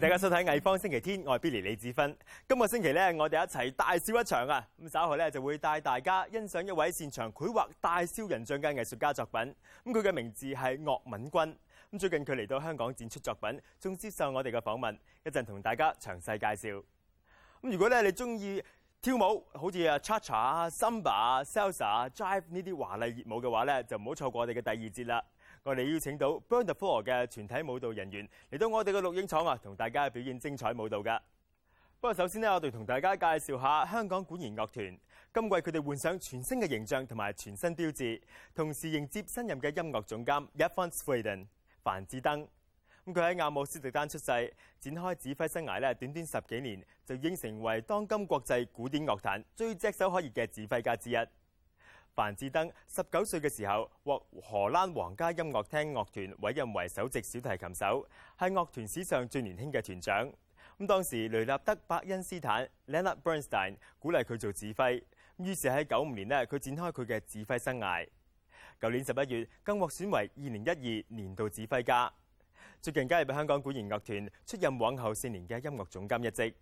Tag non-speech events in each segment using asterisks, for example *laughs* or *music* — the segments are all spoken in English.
大家收睇藝方星期天，我係 Billy 李子芬。今個星期咧，我哋一齊大笑一場啊！咁稍後咧就會帶大家欣賞一位擅長繪畫大笑人像嘅藝術家作品。咁佢嘅名字係岳敏君。咁最近佢嚟到香港展出作品，仲接受我哋嘅訪問，一陣同大家詳細介紹。咁如果咧你中意跳舞，好似啊 Cha Cha 啊、Samba 啊、Salsa 啊、Jive 呢啲華麗熱舞嘅話咧，就唔好錯過我哋嘅第二節啦。我哋邀请到 Burn the Floor 嘅全体舞蹈人员嚟到我哋嘅录影厂啊，同大家表演精彩舞蹈噶。不过首先呢，我哋同大家介绍下香港管弦乐团。今季佢哋换上全新嘅形象同埋全新标志，同时迎接新任嘅音乐总监 Yvonne Sweden 樊志登。咁佢喺阿姆斯特丹出世，展开指挥生涯咧，短短十几年就已经成为当今国际古典樂壇最炙手可热嘅指挥家之一。樊志登十九歲嘅時候獲荷蘭皇家音樂廳樂團委任為首席小提琴手，係樂團史上最年輕嘅團長。咁當時雷納德·伯恩斯坦 （Leonard Bernstein） 鼓勵佢做指揮，於是喺九五年呢，佢展開佢嘅指揮生涯。舊年十一月更獲選為二零一二年度指揮家，最近加入香港管弦樂團，出任往後四年嘅音樂總監一職。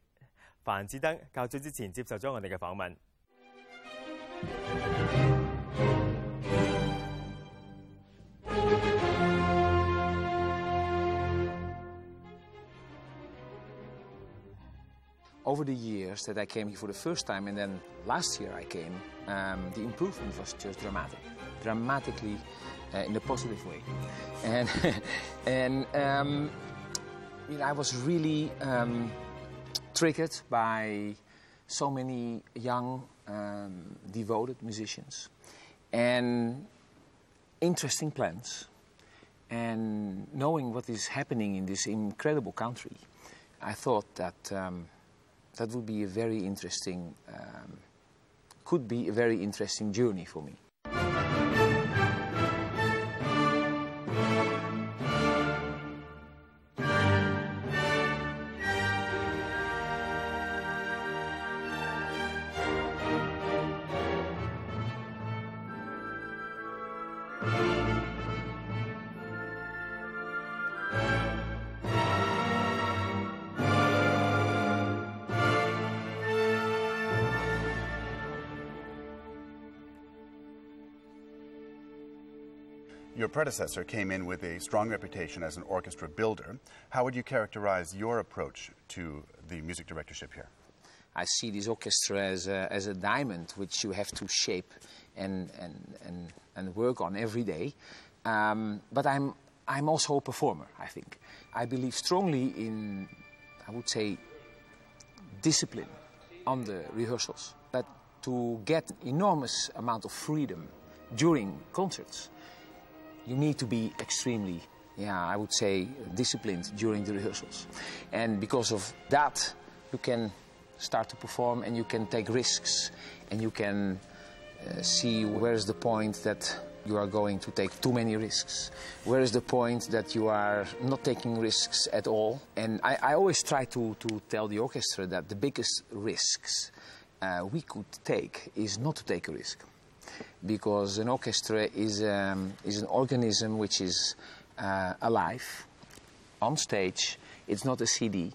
樊志登較早之前接受咗我哋嘅訪問。Over the years that I came here for the first time, and then last year I came, um, the improvement was just dramatic, dramatically uh, in a positive way, and *laughs* and um, you know, I was really um, triggered by so many young, um, devoted musicians, and interesting plans, and knowing what is happening in this incredible country, I thought that. Um, that would be a very interesting, um, could be a very interesting journey for me. Your predecessor came in with a strong reputation as an orchestra builder. How would you characterize your approach to the music directorship here? I see this orchestra as a, as a diamond which you have to shape and, and, and, and work on every day. Um, but I'm, I'm also a performer, I think. I believe strongly in, I would say, discipline on the rehearsals. But to get enormous amount of freedom during concerts, you need to be extremely, yeah, I would say, disciplined during the rehearsals. And because of that, you can start to perform and you can take risks and you can uh, see where is the point that you are going to take too many risks. Where is the point that you are not taking risks at all? And I, I always try to, to tell the orchestra that the biggest risks uh, we could take is not to take a risk because an orchestra is, um, is an organism which is uh, alive, on stage. It's not a CD.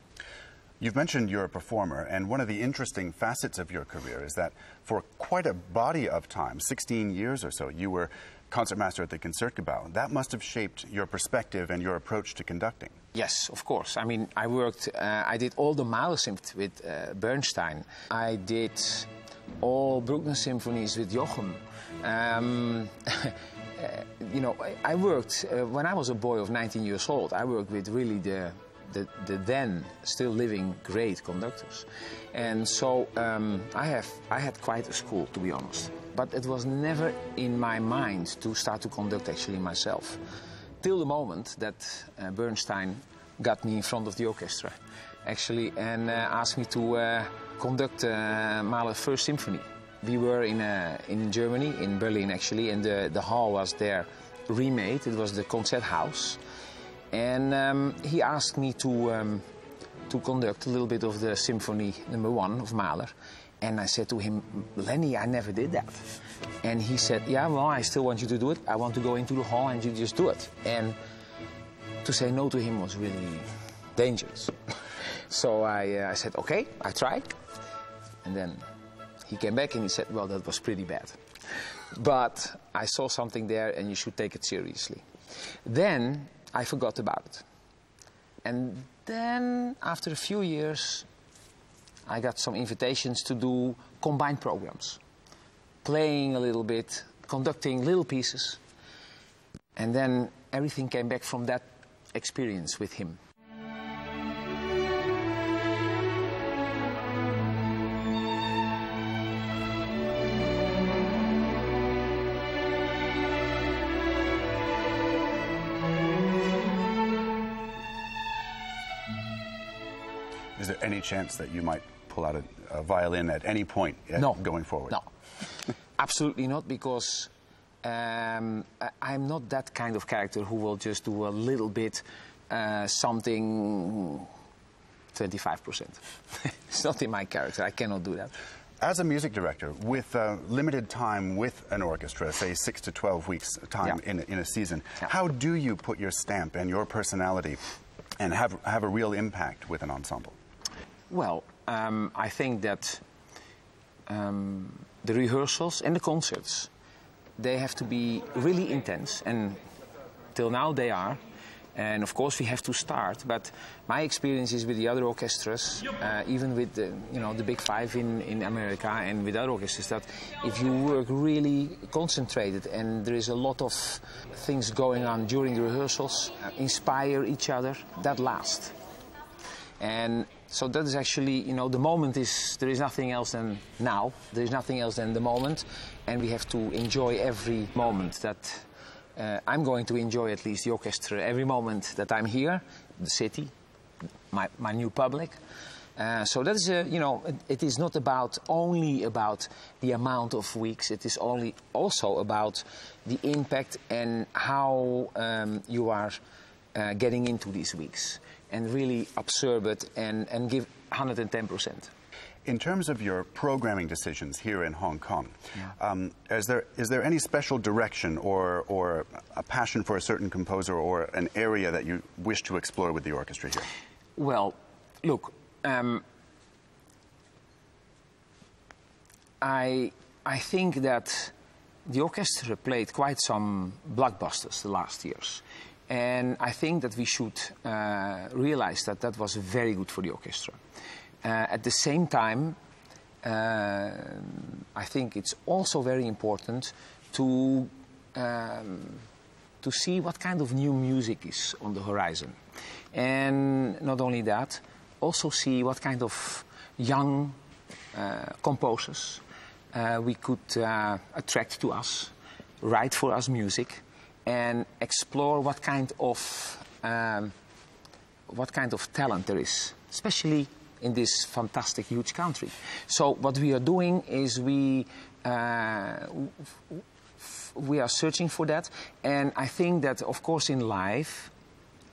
You've mentioned you're a performer, and one of the interesting facets of your career is that for quite a body of time, 16 years or so, you were concertmaster at the Concertgebouw. That must have shaped your perspective and your approach to conducting. Yes, of course. I mean, I worked, uh, I did all the Mahler symphonies with uh, Bernstein. I did all Bruckner symphonies with Jochum. Um, *laughs* you know, I, I worked, uh, when I was a boy of 19 years old, I worked with really the, the, the then still living great conductors. And so um, I, have, I had quite a school, to be honest. But it was never in my mind to start to conduct actually myself. Till the moment that uh, Bernstein got me in front of the orchestra, actually, and uh, asked me to uh, conduct uh, Mahler's First Symphony. We were in, uh, in Germany, in Berlin actually, and the, the hall was there remade. It was the concert house. And um, he asked me to, um, to conduct a little bit of the symphony number one of Mahler. And I said to him, Lenny, I never did that. And he said, Yeah, well, I still want you to do it. I want to go into the hall and you just do it. And to say no to him was really dangerous. *laughs* So I, uh, I said, okay, I try. And then he came back and he said, well, that was pretty bad. But I saw something there and you should take it seriously. Then I forgot about it. And then after a few years, I got some invitations to do combined programs, playing a little bit, conducting little pieces. And then everything came back from that experience with him. Is there any chance that you might pull out a, a violin at any point No. going forward? No. *laughs* Absolutely not, because um, I- I'm not that kind of character who will just do a little bit uh, something 25%. *laughs* it's not in my character. I cannot do that. As a music director, with uh, limited time with an orchestra, say six to 12 weeks time Yeah. in, in a season, Yeah. how do you put your stamp and your personality and have, have a real impact with an ensemble? Well, um, I think that um, the rehearsals and the concerts, they have to be really intense, and till now they are. And of course, we have to start. But my experience is with the other orchestras, uh, even with the, you know the big five in, in America and with other orchestras, that if you work really concentrated and there is a lot of things going on during the rehearsals, uh, inspire each other, that lasts. And so that is actually, you know, the moment is, there is nothing else than now. There is nothing else than the moment. And we have to enjoy every moment that uh, I'm going to enjoy at least the orchestra, every moment that I'm here, the city, my, my new public. Uh, so that is, a, you know, it, it is not about only about the amount of weeks. It is only also about the impact and how um, you are uh, getting into these weeks and really observe it and, and give 110%. In terms of your programming decisions here in Hong Kong, um, is, there, is there any special direction or, or a passion for a certain composer or an area that you wish to explore with the orchestra here? Well, look, um, I, I think that the orchestra played quite some blockbusters the last years. And I think that we should uh, realize that that was very good for the orchestra. Uh, at the same time, uh, I think it's also very important to um, to see what kind of new music is on the horizon. And not only that, also see what kind of young uh, composers uh, we could uh, attract to us, write for us music, and explore what kind of um, what kind of talent there is, especially in this fantastic, huge country. So what we are doing is we uh, we are searching for that, and I think that, of course, in life,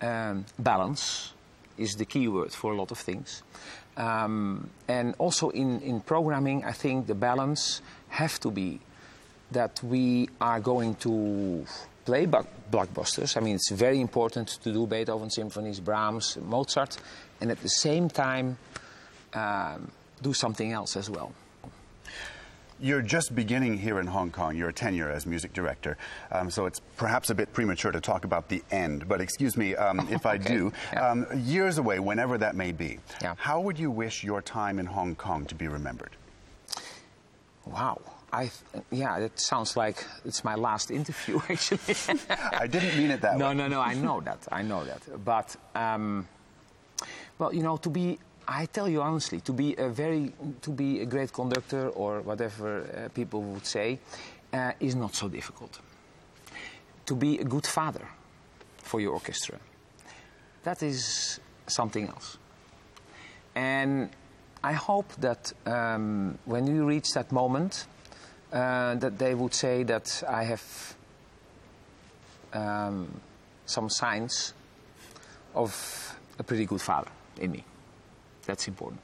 um, balance is the key word for a lot of things. Um, and also in, in programming, I think the balance have to be that we are going to play blockbusters. I mean, it's very important to do Beethoven symphonies, Brahms, Mozart, and at the same time um, do something else as well. You're just beginning here in Hong Kong, your tenure as music director, um, so it's perhaps a bit premature to talk about the end, but excuse me um, if I *laughs* Okay, do. yeah. Um, years away, whenever that may be, Yeah. how would you wish your time in Hong Kong to be remembered? Wow. I th- yeah, that sounds like it's my last interview, *laughs* actually. I didn't mean it that no, way. No, no, no. I know that. I know that. But um, well, you know, to be, I tell you honestly, to be a very, to be a great conductor or whatever uh, people would say, uh, is not so difficult. To be a good father for your orchestra, that is something else. And I hope that um, when we reach that moment, uh, that they would say that I have um, some signs of a pretty good father in me. That's important.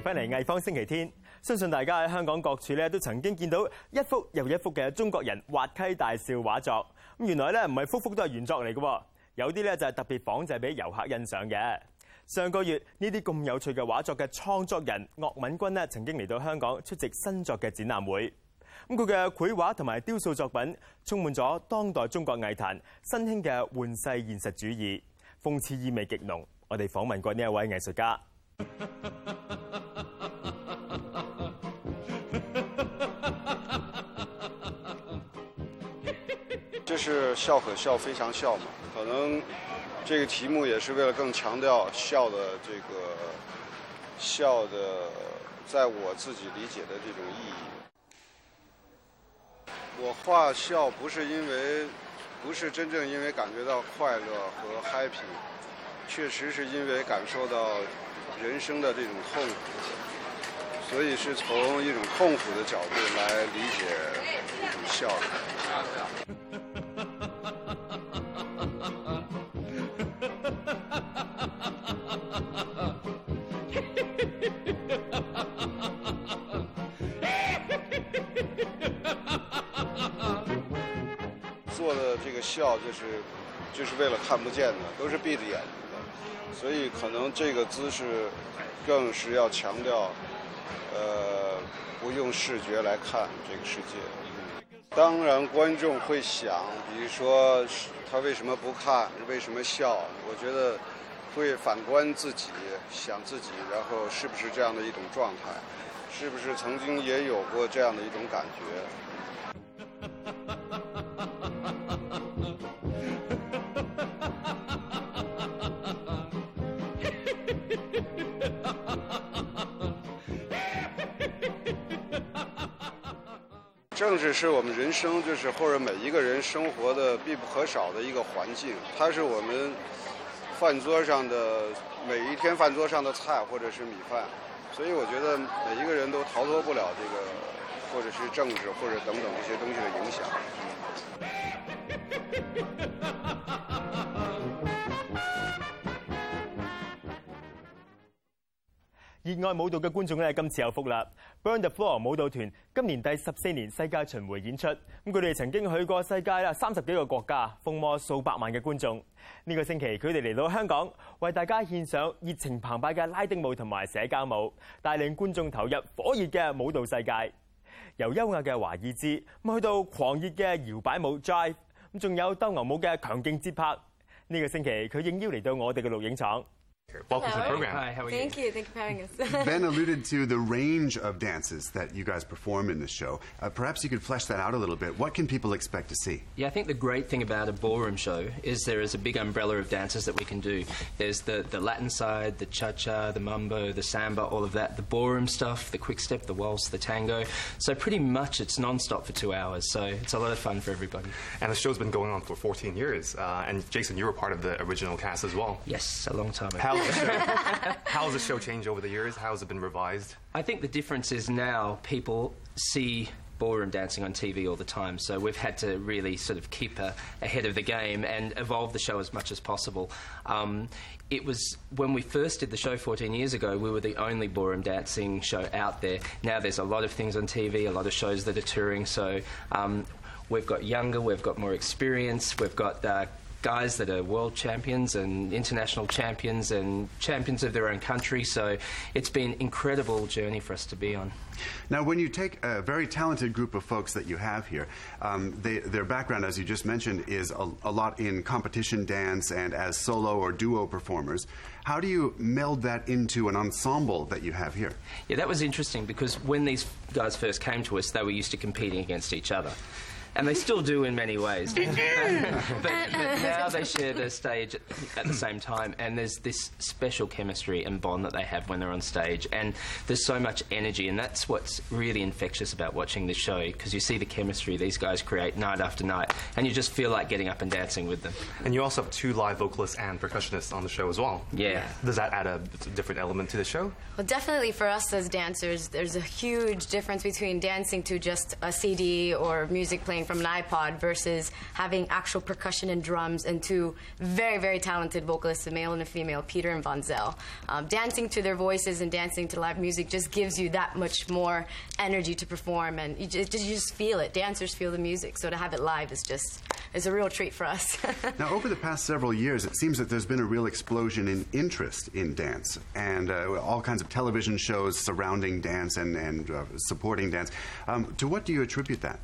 迎翻嚟藝方星期天。相信大家喺香港各處咧都曾經見到一幅又一幅嘅中國人滑稽大笑畫作。咁原來咧唔係幅幅都係原作嚟嘅，有啲咧就係特別仿製俾遊客欣賞嘅。上個月呢啲咁有趣嘅畫作嘅創作人岳敏君呢曾經嚟到香港出席新作嘅展覽會。咁佢嘅繪畫同埋雕塑作品充滿咗當代中國藝壇新興嘅換世現實主義，諷刺意味極濃。我哋訪問過呢一位藝術家。是笑可笑非常笑嘛，可能这个题目也是为了更强调笑的这个笑的，在我自己理解的这种意义。我画笑不是因为，不是真正因为感觉到快乐和 happy，确实是因为感受到人生的这种痛苦，所以是从一种痛苦的角度来理解一种笑。笑就是就是为了看不见的，都是闭着眼睛的，所以可能这个姿势更是要强调，呃，不用视觉来看这个世界。当然，观众会想，比如说他为什么不看，为什么笑？我觉得会反观自己，想自己，然后是不是这样的一种状态，是不是曾经也有过这样的一种感觉。这是我们人生，就是或者每一个人生活的必不可少的一个环境，它是我们饭桌上的每一天饭桌上的菜或者是米饭，所以我觉得每一个人都逃脱不了这个，或者是政治或者等等这些东西的影响。熱愛舞蹈嘅觀眾咧，今次有福啦！Burn the Floor 舞蹈團今年第十四年世界巡迴演出，咁佢哋曾經去過世界啦三十幾個國家，風魔數百萬嘅觀眾。呢、個星期佢哋嚟到香港，為大家獻上熱情澎湃嘅拉丁舞同埋社交舞，帶領觀眾投入火熱嘅舞蹈世界。由優雅嘅華爾茲咁去到狂熱嘅搖擺舞 drive，咁仲有鬥牛舞嘅強勁節拍。呢、個星期佢應邀嚟到我哋嘅錄影廠。Welcome to the program. Hi, how are Thank you. Thank you for having us. *laughs* Ben alluded to the range of dances that you guys perform in this show. Uh, perhaps you could flesh that out a little bit. What can people expect to see? Yeah, I think the great thing about a ballroom show is there is a big umbrella of dances that we can do. There's the, the Latin side, the cha cha, the mambo, the samba, all of that, the ballroom stuff, the quick step, the waltz, the tango. So, pretty much it's non stop for two hours. So, it's a lot of fun for everybody. And the show's been going on for 14 years. Uh, and Jason, you were part of the original cast as well. Yes, a long time ago. How's the *laughs* show, how's the show changed over the years? How has it been revised? I think the difference is now people see ballroom dancing on TV all the time, so we've had to really sort of keep a, ahead of the game and evolve the show as much as possible. Um, it was when we first did the show 14 years ago, we were the only ballroom dancing show out there. Now there's a lot of things on TV, a lot of shows that are touring, so um, we've got younger, we've got more experience, we've got uh, guys that are world champions and international champions and champions of their own country. So it's been an incredible journey for us to be on. Now, when you take a very talented group of folks that you have here, um, they, their background, as you just mentioned, is a, a lot in competition dance and as solo or duo performers. How do you meld that into an ensemble that you have here? Yeah, that was interesting because when these guys first came to us, they were used to competing against each other. And they still do in many ways. *laughs* but, but uh, uh, now uh, they share the stage at, at the same time, and there's this special chemistry and bond that they have when they're on stage. And there's so much energy, and that's what's really infectious about watching the show because you see the chemistry these guys create night after night, and you just feel like getting up and dancing with them. And you also have two live vocalists and percussionists on the show as well. Yeah. Does that add a different element to the show? Well, definitely for us as dancers, there's a huge difference between dancing to just a CD or music playing playing from an iPod versus having actual percussion and drums and two very, very talented vocalists, a male and a female, Peter and Von Zell. Um, dancing to their voices and dancing to live music just gives you that much more energy to perform, and you just, you just feel it. Dancers feel the music, so to have it live is just is a real treat for us. *laughs* Now, over the past several years, it seems that there's been a real explosion in interest in dance and uh, all kinds of television shows surrounding dance and, and uh, supporting dance. Um, to what do you attribute that?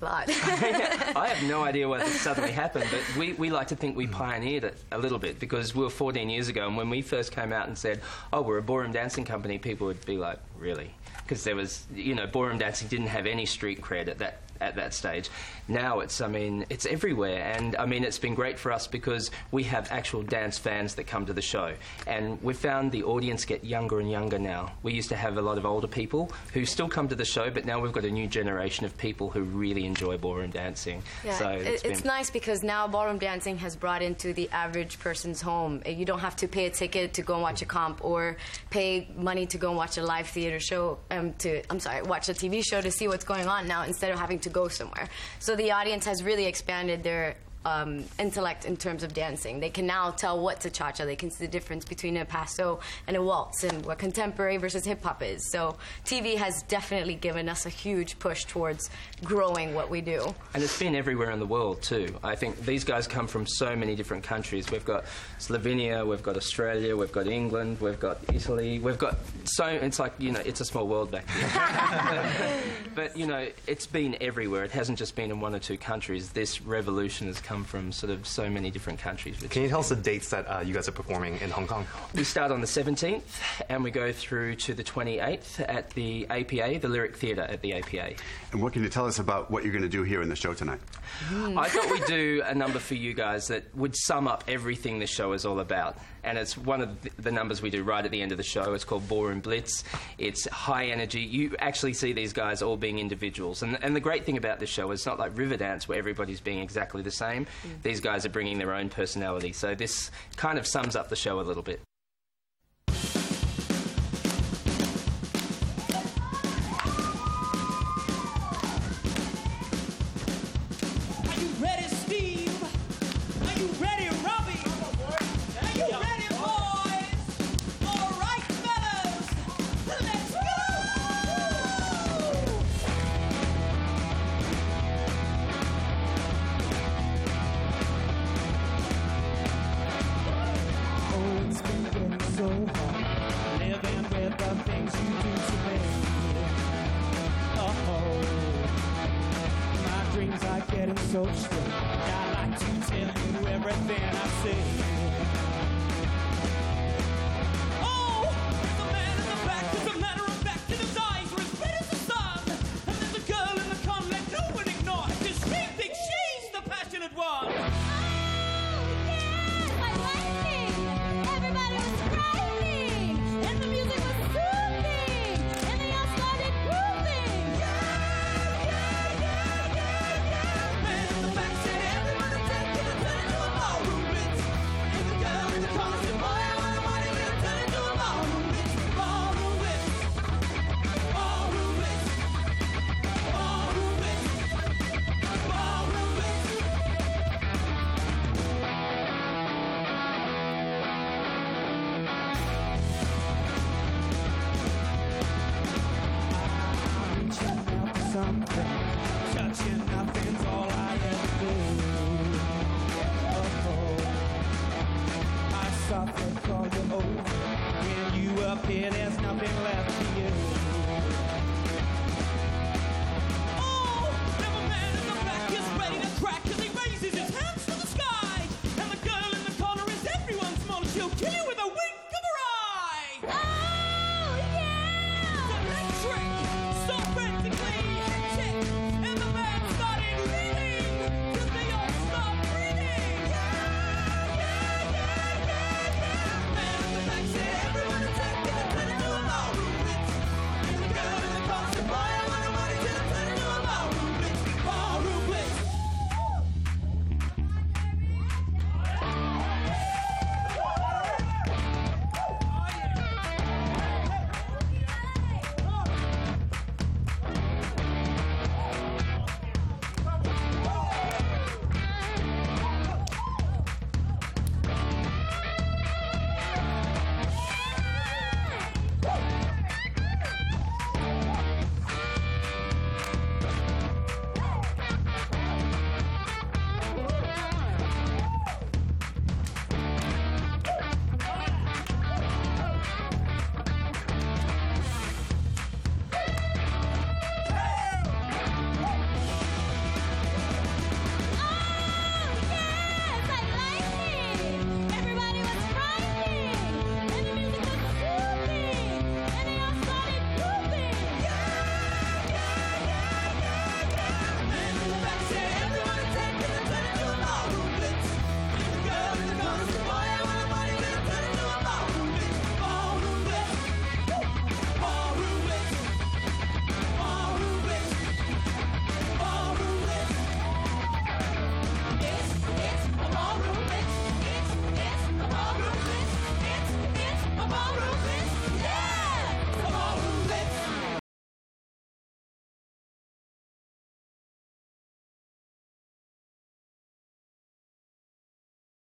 A lot. *laughs* I have no idea what suddenly happened, but we, we like to think we hmm. pioneered it a little bit because we were 14 years ago, and when we first came out and said, "Oh, we're a ballroom dancing company," people would be like, "Really?" Because there was, you know, ballroom dancing didn't have any street cred at that at that stage. Now it's, I mean, it's everywhere, and I mean, it's been great for us because we have actual dance fans that come to the show, and we've found the audience get younger and younger now. We used to have a lot of older people who still come to the show, but now we've got a new generation of people who really enjoy ballroom dancing. Yeah, so it- it's it's nice because now ballroom dancing has brought into the average person's home. You don't have to pay a ticket to go and watch a comp or pay money to go and watch a live theater show. Um, to I'm sorry, watch a TV show to see what's going on now instead of having to go somewhere. So the audience has really expanded their. Um, intellect in terms of dancing. They can now tell what's a cha cha. They can see the difference between a paso and a waltz and what contemporary versus hip hop is. So, TV has definitely given us a huge push towards growing what we do. And it's been everywhere in the world too. I think these guys come from so many different countries. We've got Slovenia, we've got Australia, we've got England, we've got Italy, we've got so. It's like you know, it's a small world back there. *laughs* but you know, it's been everywhere. It hasn't just been in one or two countries. This revolution has come from sort of so many different countries. which Can you tell us the dates that uh, you guys are performing in Hong Kong? we start on the 17th and we go through to the 28th at the APA, the Lyric Theatre at the APA. And what can you tell us about what you're going to do here in the show tonight? I thought we'd do a number for you guys that would sum up everything the show is all about. And it's one of the- the numbers we do right at the end of the show. It's called Ballroom Blitz. It's high energy. You actually see these guys all being individuals. And, and the great thing about this show is it's not like Riverdance where everybody's being exactly the same. Mm. These guys are bringing their own personality. So this kind of sums up the show a little bit. Living with the things you do to me. Oh. My dreams are getting so straight. I like to tell you everything I say.